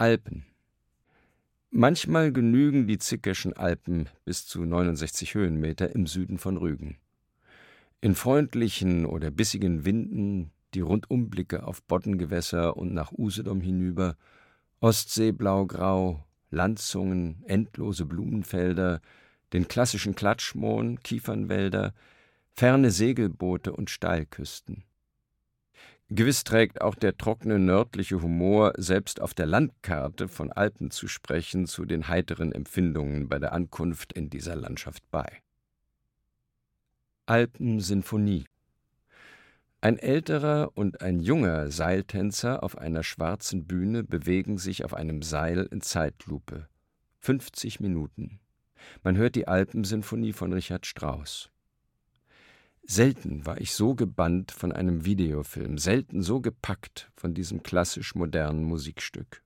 Alpen. Manchmal genügen die Zickerschen Alpen bis zu 69 Höhenmeter im Süden von Rügen. In freundlichen oder bissigen Winden die Rundumblicke auf Boddengewässer und nach Usedom hinüber, Ostsee blau-grau, Landzungen, endlose Blumenfelder, den klassischen Klatschmohn, Kiefernwälder, ferne Segelboote und Steilküsten. Gewiss trägt auch der trockene nördliche Humor, selbst auf der Landkarte von Alpen zu sprechen, zu den heiteren Empfindungen bei der Ankunft in dieser Landschaft bei. Alpensinfonie Ein älterer und ein junger Seiltänzer auf einer schwarzen Bühne bewegen sich auf einem Seil in Zeitlupe. 50 Minuten. Man hört die Alpensinfonie von Richard Strauss. Selten war ich so gebannt von einem Videofilm, selten so gepackt von diesem klassisch modernen Musikstück.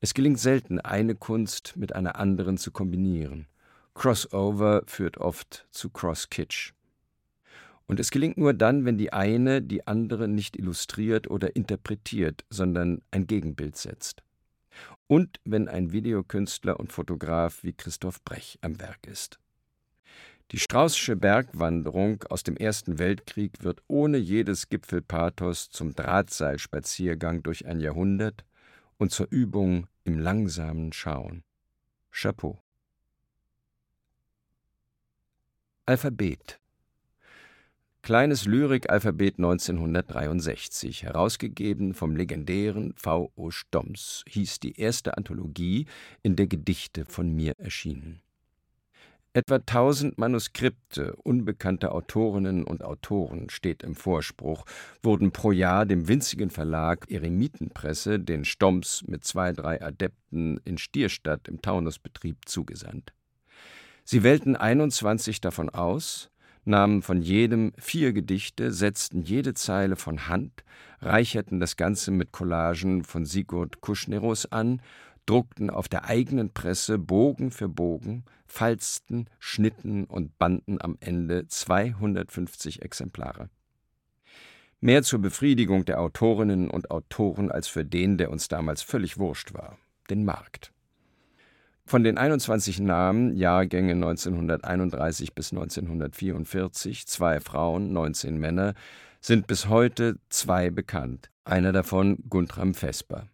Es gelingt selten, eine Kunst mit einer anderen zu kombinieren. Crossover führt oft zu Cross-Kitsch. Und es gelingt nur dann, wenn die eine die andere nicht illustriert oder interpretiert, sondern ein Gegenbild setzt. Und wenn ein Videokünstler und Fotograf wie Christoph Brech am Werk ist. Die Straußsche Bergwanderung aus dem Ersten Weltkrieg wird ohne jedes Gipfelpathos zum Drahtseilspaziergang durch ein Jahrhundert und zur Übung im langsamen Schauen. Chapeau. Alphabet Kleines Lyrik-Alphabet 1963, herausgegeben vom legendären V. O. Stoms, hieß die erste Anthologie, in der Gedichte von mir erschienen. Etwa tausend Manuskripte unbekannter Autorinnen und Autoren steht im Vorspruch, wurden pro Jahr dem winzigen Verlag Eremitenpresse, den Stoms mit zwei, drei Adepten in Stierstadt im Taunusbetrieb zugesandt. Sie wählten 21 davon aus, nahmen von jedem vier Gedichte, setzten jede Zeile von Hand, reicherten das Ganze mit Collagen von Sigurd Kuschnerus an druckten auf der eigenen Presse Bogen für Bogen, falzten, schnitten und banden am Ende 250 Exemplare. Mehr zur Befriedigung der Autorinnen und Autoren als für den, der uns damals völlig wurscht war, den Markt. Von den 21 Namen, Jahrgänge 1931 bis 1944, zwei Frauen, 19 Männer, sind bis heute zwei bekannt, einer davon Guntram Vesper.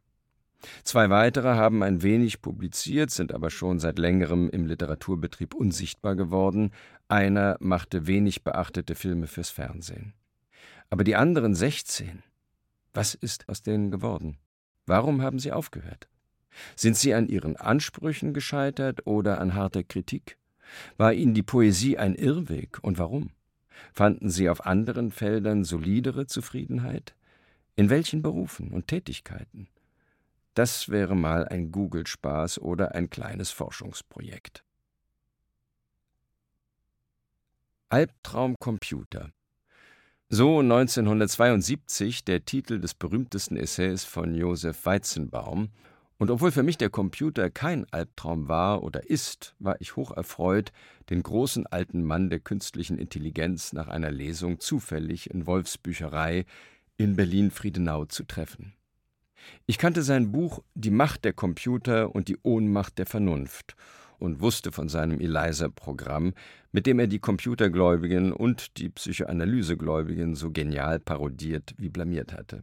Zwei weitere haben ein wenig publiziert, sind aber schon seit längerem im Literaturbetrieb unsichtbar geworden. Einer machte wenig beachtete Filme fürs Fernsehen. Aber die anderen 16, was ist aus denen geworden? Warum haben sie aufgehört? Sind sie an ihren Ansprüchen gescheitert oder an harter Kritik? War ihnen die Poesie ein Irrweg und warum? Fanden sie auf anderen Feldern solidere Zufriedenheit? In welchen Berufen und Tätigkeiten? Das wäre mal ein Google-Spaß oder ein kleines Forschungsprojekt. Albtraumcomputer so 1972 der Titel des berühmtesten Essays von Josef Weizenbaum, und obwohl für mich der Computer kein Albtraum war oder ist, war ich hocherfreut, den großen alten Mann der künstlichen Intelligenz nach einer Lesung zufällig in Wolfsbücherei in Berlin-Friedenau zu treffen. Ich kannte sein Buch Die Macht der Computer und die Ohnmacht der Vernunft und wusste von seinem ELIZA-Programm, mit dem er die Computergläubigen und die Psychoanalysegläubigen so genial parodiert wie blamiert hatte.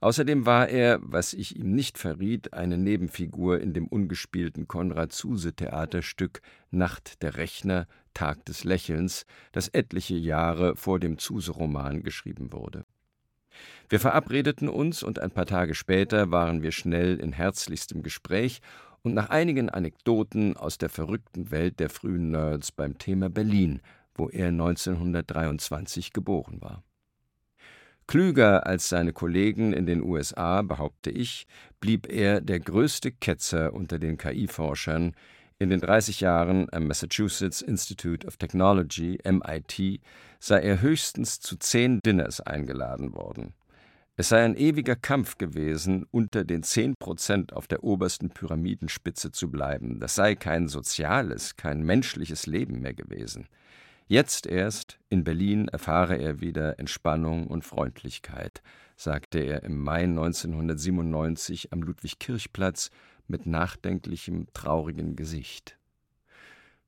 Außerdem war er, was ich ihm nicht verriet, eine Nebenfigur in dem ungespielten Konrad-Zuse-Theaterstück Nacht der Rechner, Tag des Lächelns, das etliche Jahre vor dem Zuse-Roman geschrieben wurde. Wir verabredeten uns und ein paar Tage später waren wir schnell in herzlichstem Gespräch und nach einigen Anekdoten aus der verrückten Welt der frühen Nerds beim Thema Berlin, wo er 1923 geboren war. Klüger als seine Kollegen in den USA, behaupte ich, blieb er der größte Ketzer unter den KI-Forschern. In den 30 Jahren am Massachusetts Institute of Technology, MIT, sei er höchstens zu zehn Dinners eingeladen worden. Es sei ein ewiger Kampf gewesen, unter den zehn Prozent auf der obersten Pyramidenspitze zu bleiben. Das sei kein soziales, kein menschliches Leben mehr gewesen. Jetzt erst, in Berlin, erfahre er wieder Entspannung und Freundlichkeit. sagte er im Mai 1997 am Ludwigkirchplatz mit nachdenklichem, traurigem Gesicht.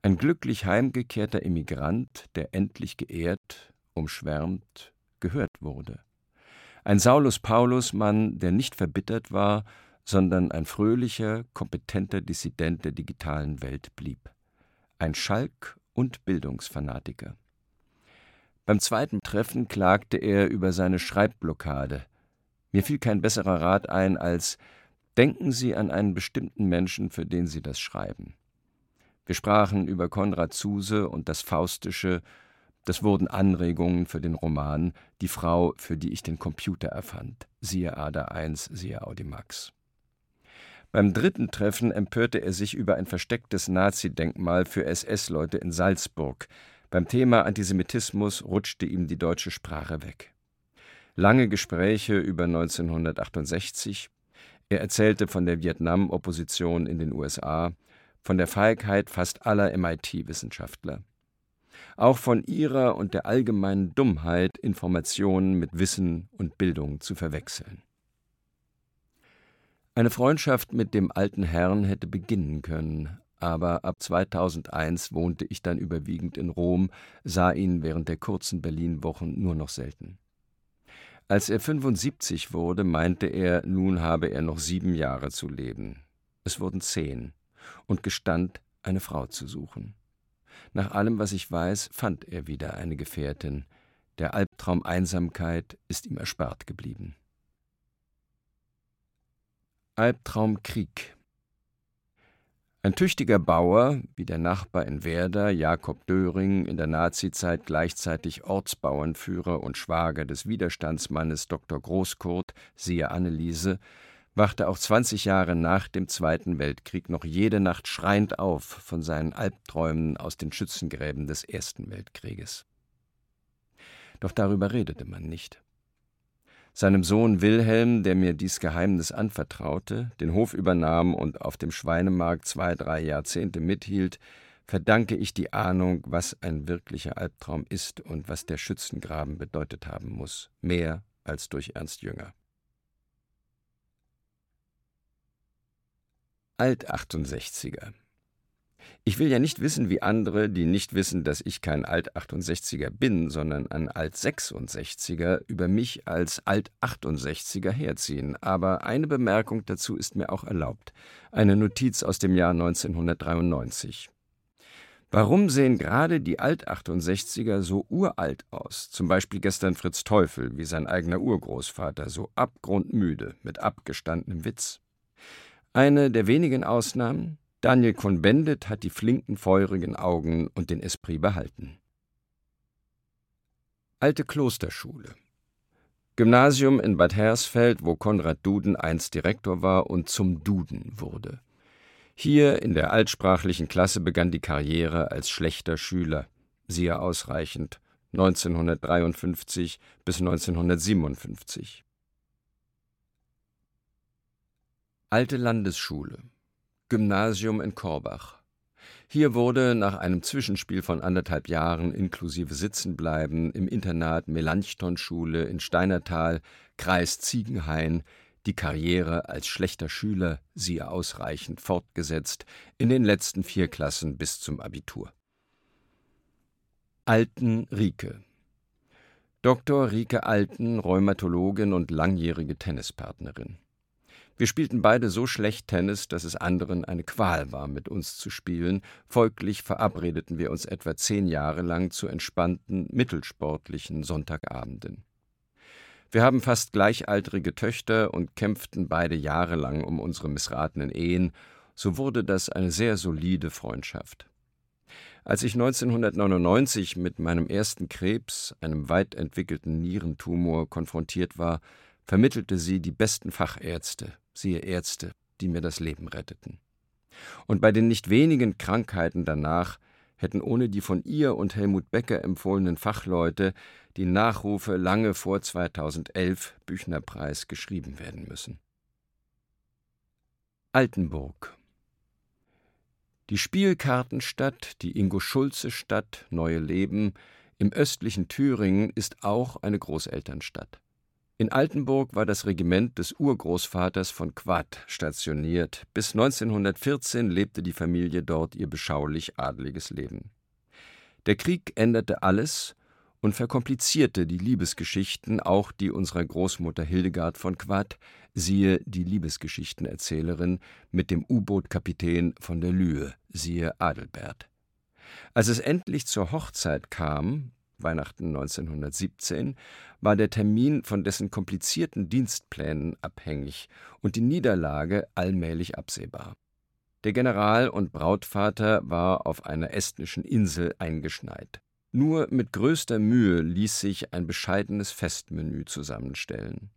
Ein glücklich heimgekehrter Emigrant, der endlich geehrt, umschwärmt, gehört wurde. Ein Saulus-Paulus-Mann, der nicht verbittert war, sondern ein fröhlicher, kompetenter Dissident der digitalen Welt blieb. Ein Schalk und Bildungsfanatiker. Beim zweiten Treffen klagte er über seine Schreibblockade. Mir fiel kein besserer Rat ein als Denken Sie an einen bestimmten Menschen, für den Sie das schreiben. Wir sprachen über Konrad Zuse und das Faustische, das wurden Anregungen für den Roman Die Frau, für die ich den Computer erfand. Siehe Ader 1, siehe Audimax. Beim dritten Treffen empörte er sich über ein verstecktes Nazi-Denkmal für SS-Leute in Salzburg. Beim Thema Antisemitismus rutschte ihm die deutsche Sprache weg. Lange Gespräche über 1968. Er erzählte von der Vietnam-Opposition in den USA, von der Feigheit fast aller MIT-Wissenschaftler auch von ihrer und der allgemeinen Dummheit, Informationen mit Wissen und Bildung zu verwechseln. Eine Freundschaft mit dem alten Herrn hätte beginnen können, aber ab 2001 wohnte ich dann überwiegend in Rom, sah ihn während der kurzen Berlin-Wochen nur noch selten. Als er 75 wurde, meinte er, nun habe er noch sieben Jahre zu leben. Es wurden zehn und gestand, eine Frau zu suchen. Nach allem, was ich weiß, fand er wieder eine Gefährtin. Der Albtraum Einsamkeit ist ihm erspart geblieben. Albtraum Krieg Ein tüchtiger Bauer, wie der Nachbar in Werder, Jakob Döring, in der Nazizeit gleichzeitig Ortsbauernführer und Schwager des Widerstandsmannes Dr. Großkurt, siehe Anneliese, wachte auch 20 Jahre nach dem Zweiten Weltkrieg noch jede Nacht schreiend auf von seinen Albträumen aus den Schützengräben des Ersten Weltkrieges. Doch darüber redete man nicht. Seinem Sohn Wilhelm, der mir dies Geheimnis anvertraute, den Hof übernahm und auf dem Schweinemarkt zwei, drei Jahrzehnte mithielt, verdanke ich die Ahnung, was ein wirklicher Albtraum ist und was der Schützengraben bedeutet haben muss, mehr als durch Ernst Jünger. Alt-68er. Ich will ja nicht wissen, wie andere, die nicht wissen, dass ich kein Alt-68er bin, sondern ein Alt-66er, über mich als Alt-68er herziehen. Aber eine Bemerkung dazu ist mir auch erlaubt. Eine Notiz aus dem Jahr 1993. Warum sehen gerade die Alt-68er so uralt aus? Zum Beispiel gestern Fritz Teufel, wie sein eigener Urgroßvater, so abgrundmüde, mit abgestandenem Witz. Eine der wenigen Ausnahmen, Daniel Cohn-Bendit hat die flinken, feurigen Augen und den Esprit behalten. Alte Klosterschule Gymnasium in Bad Hersfeld, wo Konrad Duden einst Direktor war und zum Duden wurde. Hier in der altsprachlichen Klasse begann die Karriere als schlechter Schüler, siehe ausreichend, 1953 bis 1957. Alte Landesschule Gymnasium in Korbach hier wurde nach einem Zwischenspiel von anderthalb Jahren inklusive Sitzenbleiben im Internat Melanchthon-Schule in Steinertal, Kreis Ziegenhain, die Karriere als schlechter Schüler, siehe ausreichend, fortgesetzt, in den letzten vier Klassen bis zum Abitur. Alten Rike Dr. Rike Alten, Rheumatologin und langjährige Tennispartnerin. Wir spielten beide so schlecht Tennis, dass es anderen eine Qual war, mit uns zu spielen. Folglich verabredeten wir uns etwa zehn Jahre lang zu entspannten, mittelsportlichen Sonntagabenden. Wir haben fast gleichaltrige Töchter und kämpften beide jahrelang um unsere missratenen Ehen, so wurde das eine sehr solide Freundschaft. Als ich 1999 mit meinem ersten Krebs, einem weit entwickelten Nierentumor, konfrontiert war, vermittelte sie die besten Fachärzte, siehe Ärzte, die mir das Leben retteten. Und bei den nicht wenigen Krankheiten danach hätten ohne die von ihr und Helmut Becker empfohlenen Fachleute die Nachrufe lange vor 2011 Büchnerpreis geschrieben werden müssen. Altenburg Die Spielkartenstadt, die Ingo-Schulze-Stadt, Neue Leben im östlichen Thüringen ist auch eine Großelternstadt. In Altenburg war das Regiment des Urgroßvaters von Quad stationiert. Bis 1914 lebte die Familie dort ihr beschaulich adliges Leben. Der Krieg änderte alles und verkomplizierte die Liebesgeschichten, auch die unserer Großmutter Hildegard von Quad, siehe die Liebesgeschichtenerzählerin mit dem U-Boot-Kapitän von der Lühe, siehe Adelbert. Als es endlich zur Hochzeit kam, Weihnachten 1917, war der Termin von dessen komplizierten Dienstplänen abhängig und die Niederlage allmählich absehbar. Der General und Brautvater war auf einer estnischen Insel eingeschneit. Nur mit größter Mühe ließ sich ein bescheidenes Festmenü zusammenstellen.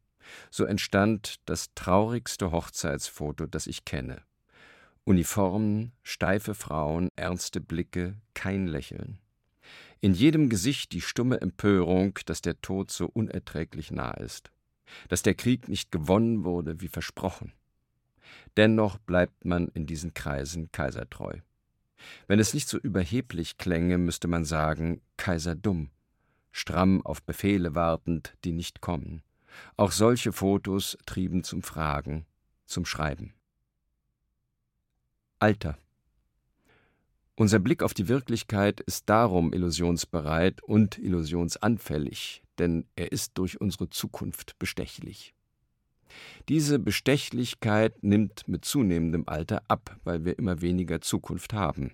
So entstand das traurigste Hochzeitsfoto, das ich kenne. Uniformen, steife Frauen, ernste Blicke, kein Lächeln. In jedem Gesicht die stumme Empörung, dass der Tod so unerträglich nah ist, dass der Krieg nicht gewonnen wurde wie versprochen. Dennoch bleibt man in diesen Kreisen kaisertreu. Wenn es nicht so überheblich klänge, müsste man sagen, Kaiser dumm, stramm auf Befehle wartend, die nicht kommen. Auch solche Fotos trieben zum Fragen, zum Schreiben. Alter. Unser Blick auf die Wirklichkeit ist darum illusionsbereit und illusionsanfällig, denn er ist durch unsere Zukunft bestechlich. Diese Bestechlichkeit nimmt mit zunehmendem Alter ab, weil wir immer weniger Zukunft haben.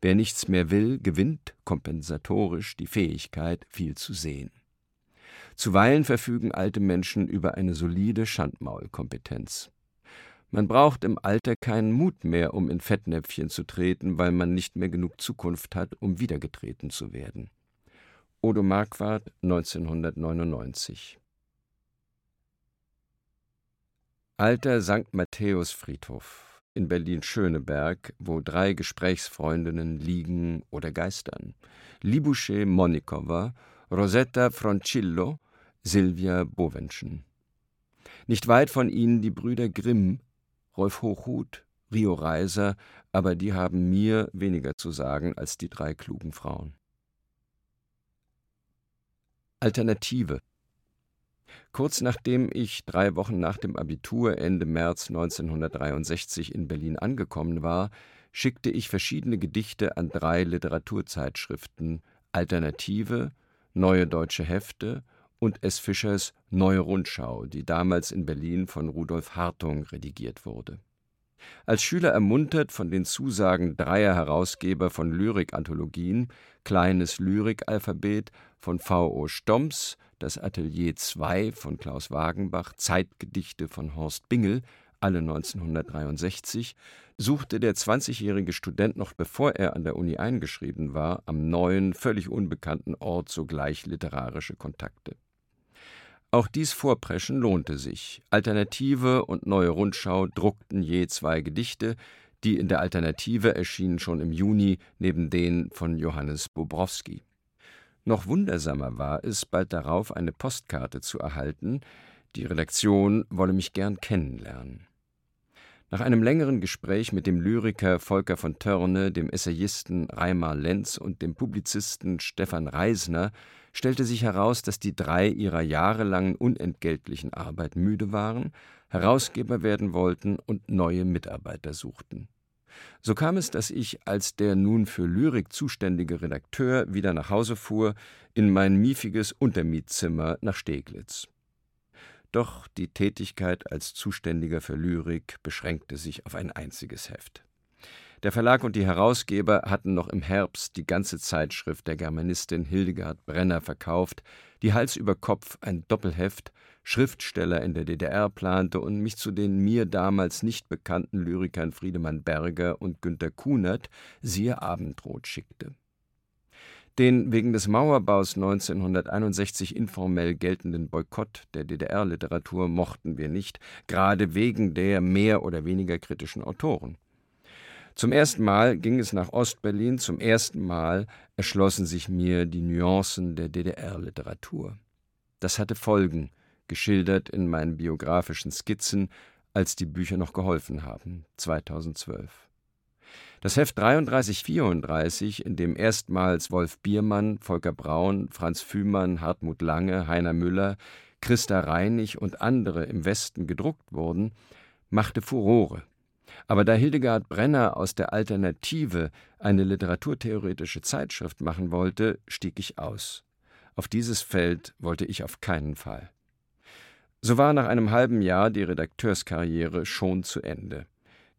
Wer nichts mehr will, gewinnt kompensatorisch die Fähigkeit, viel zu sehen. Zuweilen verfügen alte Menschen über eine solide Schandmaulkompetenz. Man braucht im Alter keinen Mut mehr, um in Fettnäpfchen zu treten, weil man nicht mehr genug Zukunft hat, um wiedergetreten zu werden. Odo Marquardt, 1999 Alter St. Matthäus-Friedhof in Berlin-Schöneberg, wo drei Gesprächsfreundinnen liegen oder geistern. Libouche Monikowa, Rosetta Froncillo, Silvia Bowenschen. Nicht weit von ihnen die Brüder Grimm, Rolf Hochhuth, Rio Reiser, aber die haben mir weniger zu sagen als die drei klugen Frauen. Alternative Kurz nachdem ich drei Wochen nach dem Abitur Ende März 1963 in Berlin angekommen war, schickte ich verschiedene Gedichte an drei Literaturzeitschriften Alternative, Neue Deutsche Hefte und S. Fischers Neue Rundschau, die damals in Berlin von Rudolf Hartung redigiert wurde. Als Schüler ermuntert von den Zusagen dreier Herausgeber von Lyrik-Anthologien, Kleines Lyrikalphabet von V. O. Stomps, Das Atelier 2 von Klaus Wagenbach, Zeitgedichte von Horst Bingel, alle 1963, suchte der 20-jährige Student noch bevor er an der Uni eingeschrieben war, am neuen, völlig unbekannten Ort sogleich literarische Kontakte. Auch dies Vorpreschen lohnte sich. Alternative und Neue Rundschau druckten je zwei Gedichte, die in der Alternative erschienen schon im Juni neben denen von Johannes Bobrowski. Noch wundersamer war es, bald darauf eine Postkarte zu erhalten, die Redaktion wolle mich gern kennenlernen. Nach einem längeren Gespräch mit dem Lyriker Volker von Törne, dem Essayisten Reimar Lenz und dem Publizisten Stefan Reisner stellte sich heraus, dass die drei ihrer jahrelangen unentgeltlichen Arbeit müde waren, Herausgeber werden wollten und neue Mitarbeiter suchten. So kam es, dass ich als der nun für Lyrik zuständige Redakteur wieder nach Hause fuhr, in mein miefiges Untermietzimmer nach Steglitz. Doch die Tätigkeit als Zuständiger für Lyrik beschränkte sich auf ein einziges Heft. Der Verlag und die Herausgeber hatten noch im Herbst die ganze Zeitschrift der Germanistin Hildegard Brenner verkauft, die Hals über Kopf ein Doppelheft, Schriftsteller in der DDR plante und mich zu den mir damals nicht bekannten Lyrikern Friedemann Berger und Günter Kunert, siehe Abendrot, schickte. Den wegen des Mauerbaus 1961 informell geltenden Boykott der DDR-Literatur mochten wir nicht, gerade wegen der mehr oder weniger kritischen Autoren. Zum ersten Mal ging es nach Ostberlin, zum ersten Mal erschlossen sich mir die Nuancen der DDR-Literatur. Das hatte Folgen, geschildert in meinen biografischen Skizzen, als die Bücher noch geholfen haben, 2012. Das Heft 3334, in dem erstmals Wolf Biermann, Volker Braun, Franz Fühmann, Hartmut Lange, Heiner Müller, Christa Reinig und andere im Westen gedruckt wurden, machte Furore. Aber da Hildegard Brenner aus der Alternative eine literaturtheoretische Zeitschrift machen wollte, stieg ich aus. Auf dieses Feld wollte ich auf keinen Fall. So war nach einem halben Jahr die Redakteurskarriere schon zu Ende.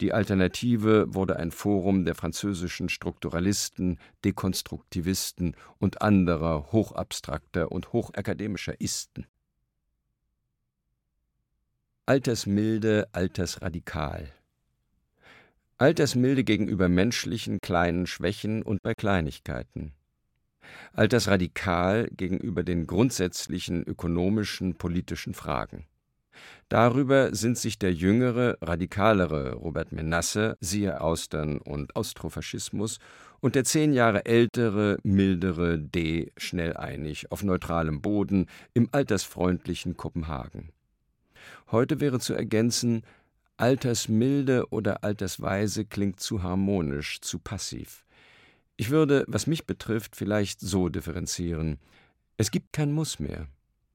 Die Alternative wurde ein Forum der französischen Strukturalisten, Dekonstruktivisten und anderer hochabstrakter und hochakademischer Isten. Altersmilde, altersradikal. Altersmilde gegenüber menschlichen kleinen Schwächen und bei Kleinigkeiten. Altersradikal gegenüber den grundsätzlichen ökonomischen, politischen Fragen. Darüber sind sich der jüngere, radikalere Robert Menasse, siehe Austern und Austrofaschismus, und der zehn Jahre ältere, mildere D. schnell einig, auf neutralem Boden, im altersfreundlichen Kopenhagen. Heute wäre zu ergänzen, altersmilde oder altersweise klingt zu harmonisch, zu passiv. Ich würde, was mich betrifft, vielleicht so differenzieren. Es gibt kein Muss mehr,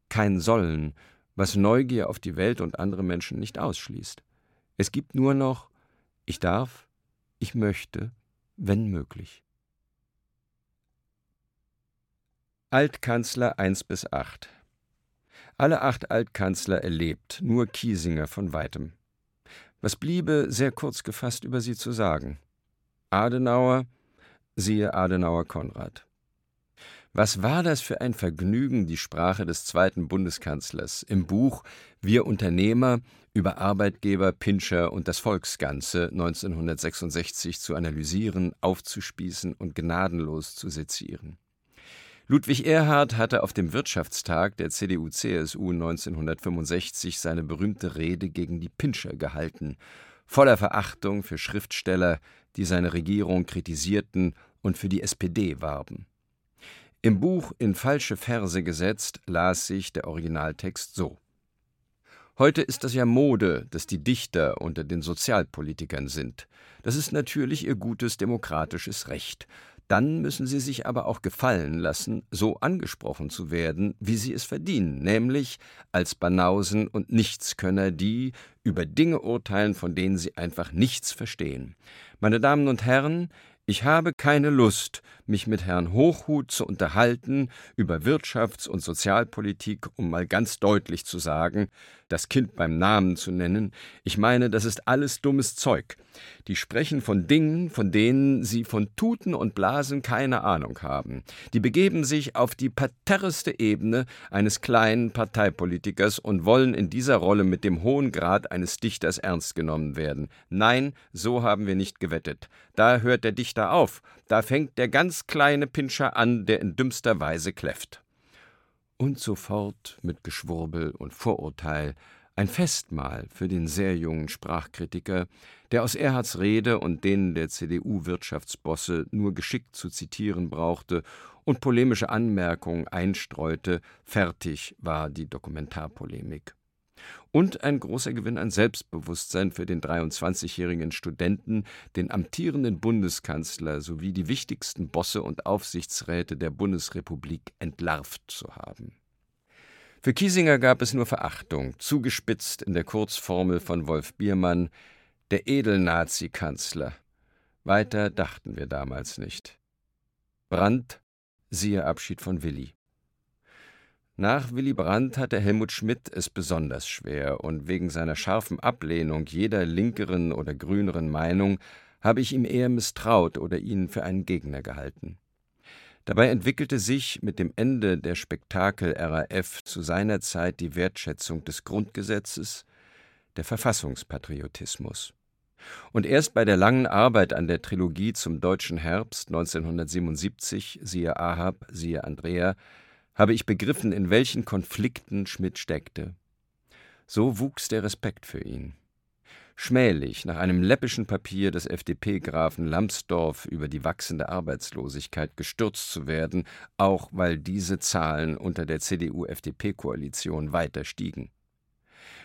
kein Sollen, was Neugier auf die Welt und andere Menschen nicht ausschließt. Es gibt nur noch ich darf, ich möchte, wenn möglich. Altkanzler 1 bis 8 Alle acht Altkanzler erlebt, nur Kiesinger von weitem. Was bliebe, sehr kurz gefasst über sie zu sagen? Adenauer, siehe Adenauer Konrad. Was war das für ein Vergnügen, die Sprache des zweiten Bundeskanzlers im Buch Wir Unternehmer über Arbeitgeber, Pinscher und das Volksganze 1966 zu analysieren, aufzuspießen und gnadenlos zu sezieren. Ludwig Erhard hatte auf dem Wirtschaftstag der CDU-CSU 1965 seine berühmte Rede gegen die Pinscher gehalten, voller Verachtung für Schriftsteller, die seine Regierung kritisierten und für die SPD warben. Im Buch in falsche Verse gesetzt las sich der Originaltext so. Heute ist das ja Mode, dass die Dichter unter den Sozialpolitikern sind. Das ist natürlich ihr gutes demokratisches Recht. Dann müssen sie sich aber auch gefallen lassen, so angesprochen zu werden, wie sie es verdienen, nämlich als Banausen und Nichtskönner, die über Dinge urteilen, von denen sie einfach nichts verstehen. Meine Damen und Herren, ich habe keine Lust, mich mit Herrn Hochhuth zu unterhalten über Wirtschafts- und Sozialpolitik, um mal ganz deutlich zu sagen, das Kind beim Namen zu nennen. Ich meine, das ist alles dummes Zeug. Die sprechen von Dingen, von denen sie von Tuten und Blasen keine Ahnung haben. Die begeben sich auf die parterreste Ebene eines kleinen Parteipolitikers und wollen in dieser Rolle mit dem hohen Grad eines Dichters ernst genommen werden. Nein, so haben wir nicht gewettet. Da hört der Dichter auf. Da fängt der ganz kleine Pinscher an, der in dümmster Weise kläfft. Und sofort mit Geschwurbel und Vorurteil ein Festmahl für den sehr jungen Sprachkritiker, der aus Erhards Rede und denen der CDU-Wirtschaftsbosse nur geschickt zu zitieren brauchte und polemische Anmerkungen einstreute, fertig war die Dokumentarpolemik und ein großer Gewinn an Selbstbewusstsein für den 23-jährigen Studenten, den amtierenden Bundeskanzler sowie die wichtigsten Bosse und Aufsichtsräte der Bundesrepublik entlarvt zu haben. Für Kiesinger gab es nur Verachtung, zugespitzt in der Kurzformel von Wolf Biermann, der Edelnazi-Kanzler. Weiter dachten wir damals nicht. Brandt, siehe Abschied von Willi. Nach Willy Brandt hatte Helmut Schmidt es besonders schwer, und wegen seiner scharfen Ablehnung jeder linkeren oder grüneren Meinung habe ich ihm eher misstraut oder ihn für einen Gegner gehalten. Dabei entwickelte sich mit dem Ende der Spektakel RAF zu seiner Zeit die Wertschätzung des Grundgesetzes, der Verfassungspatriotismus. Und erst bei der langen Arbeit an der Trilogie zum deutschen Herbst 1977, siehe Ahab, siehe Andrea, habe ich begriffen, in welchen Konflikten Schmidt steckte. So wuchs der Respekt für ihn. Schmählich, nach einem läppischen Papier des FDP-Grafen Lambsdorff über die wachsende Arbeitslosigkeit gestürzt zu werden, auch weil diese Zahlen unter der CDU-FDP-Koalition weiter stiegen.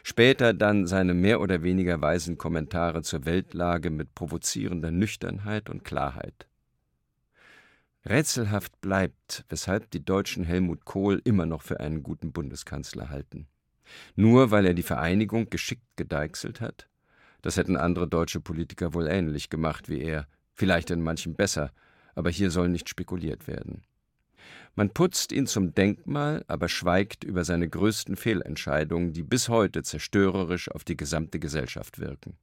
Später dann seine mehr oder weniger weisen Kommentare zur Weltlage mit provozierender Nüchternheit und Klarheit. Rätselhaft bleibt, weshalb die Deutschen Helmut Kohl immer noch für einen guten Bundeskanzler halten Nur weil er die Vereinigung geschickt gedeichselt hat? Das hätten andere deutsche Politiker wohl ähnlich gemacht wie er, vielleicht in manchem besser, aber hier soll nicht spekuliert werden. Man putzt ihn zum Denkmal, aber schweigt über seine größten Fehlentscheidungen, die bis heute zerstörerisch auf die gesamte Gesellschaft wirken.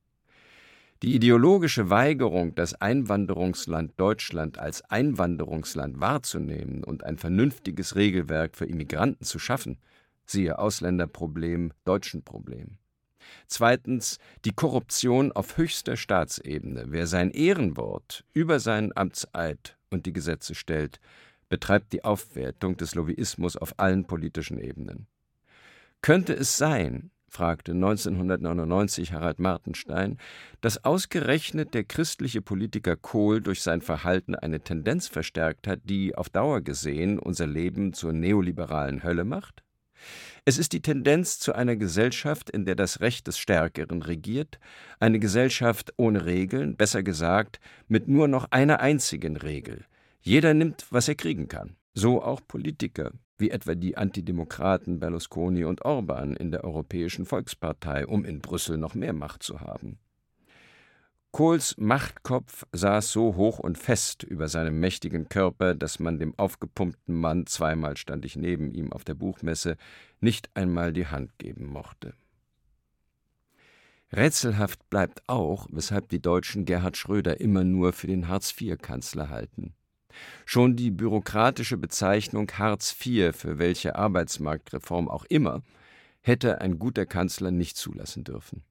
Die ideologische Weigerung, das Einwanderungsland Deutschland als Einwanderungsland wahrzunehmen und ein vernünftiges Regelwerk für Immigranten zu schaffen, siehe Ausländerproblem, Deutschenproblem. Zweitens die Korruption auf höchster Staatsebene. Wer sein Ehrenwort über seinen Amtseid und die Gesetze stellt, betreibt die Aufwertung des Lobbyismus auf allen politischen Ebenen. Könnte es sein, fragte 1999 Harald Martenstein, dass ausgerechnet der christliche Politiker Kohl durch sein Verhalten eine Tendenz verstärkt hat, die auf Dauer gesehen unser Leben zur neoliberalen Hölle macht? Es ist die Tendenz zu einer Gesellschaft, in der das Recht des Stärkeren regiert, eine Gesellschaft ohne Regeln, besser gesagt, mit nur noch einer einzigen Regel, jeder nimmt, was er kriegen kann. So auch Politiker, wie etwa die Antidemokraten Berlusconi und Orban in der Europäischen Volkspartei, um in Brüssel noch mehr Macht zu haben. Kohls Machtkopf saß so hoch und fest über seinem mächtigen Körper, dass man dem aufgepumpten Mann, zweimal stand ich neben ihm auf der Buchmesse, nicht einmal die Hand geben mochte. Rätselhaft bleibt auch, weshalb die Deutschen Gerhard Schröder immer nur für den Hartz-IV-Kanzler halten. Schon die bürokratische Bezeichnung Hartz IV für welche Arbeitsmarktreform auch immer hätte ein guter Kanzler nicht zulassen dürfen.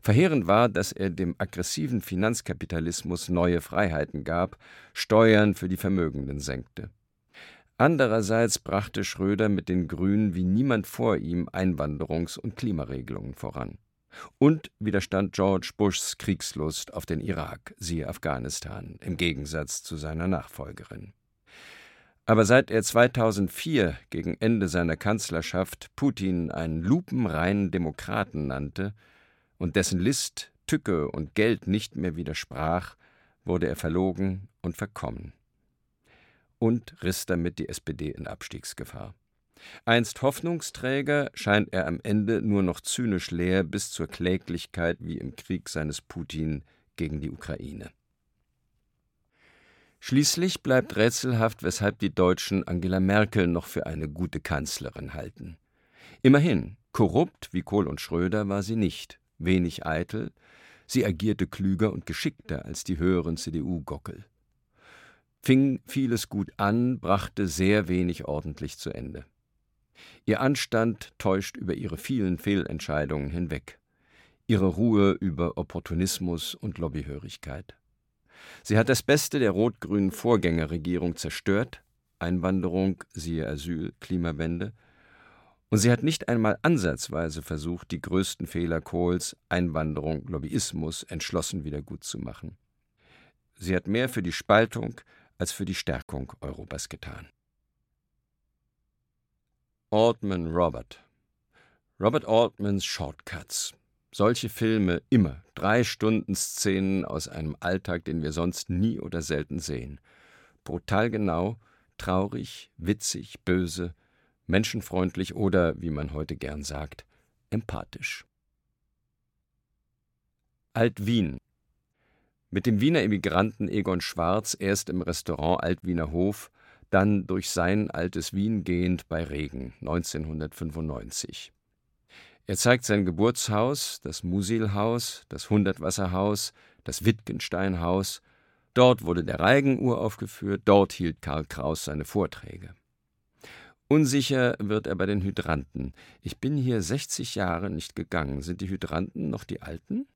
Verheerend war, dass er dem aggressiven Finanzkapitalismus neue Freiheiten gab, Steuern für die Vermögenden senkte. Andererseits brachte Schröder mit den Grünen wie niemand vor ihm Einwanderungs- und Klimaregelungen voran und widerstand George Bushs Kriegslust auf den Irak, siehe Afghanistan, im Gegensatz zu seiner Nachfolgerin. Aber seit er 2004 gegen Ende seiner Kanzlerschaft Putin einen lupenreinen Demokraten nannte und dessen List, Tücke und Geld nicht mehr widersprach, wurde er verlogen und verkommen und riss damit die SPD in Abstiegsgefahr. Einst Hoffnungsträger scheint er am Ende nur noch zynisch leer bis zur Kläglichkeit wie im Krieg seines Putin gegen die Ukraine. Schließlich bleibt rätselhaft, weshalb die Deutschen Angela Merkel noch für eine gute Kanzlerin halten. Immerhin, korrupt wie Kohl und Schröder war sie nicht, wenig eitel, sie agierte klüger und geschickter als die höheren CDU-Gockel. Fing vieles gut an, brachte sehr wenig ordentlich zu Ende. Ihr Anstand täuscht über ihre vielen Fehlentscheidungen hinweg, ihre Ruhe über Opportunismus und Lobbyhörigkeit. Sie hat das Beste der rot-grünen Vorgängerregierung zerstört, Einwanderung, siehe Asyl, Klimawende, und sie hat nicht einmal ansatzweise versucht, die größten Fehler Kohls, Einwanderung, Lobbyismus, entschlossen wiedergutzumachen. Sie hat mehr für die Spaltung als für die Stärkung Europas getan. Altman Robert. Robert Altmans Shortcuts. Solche Filme immer drei Stunden Szenen aus einem Alltag, den wir sonst nie oder selten sehen. Brutal genau, traurig, witzig, böse, menschenfreundlich oder, wie man heute gern sagt, empathisch. Alt-Wien. Mit dem Wiener Emigranten Egon Schwarz erst im Restaurant Alt-Wiener Hof dann durch sein altes Wien gehend bei Regen 1995. Er zeigt sein Geburtshaus, das Musilhaus, das Hundertwasserhaus, das Wittgensteinhaus. Dort wurde der Reigen uraufgeführt, dort hielt Karl Kraus seine Vorträge. Unsicher wird er bei den Hydranten. Ich bin hier 60 Jahre nicht gegangen. Sind die Hydranten noch die alten?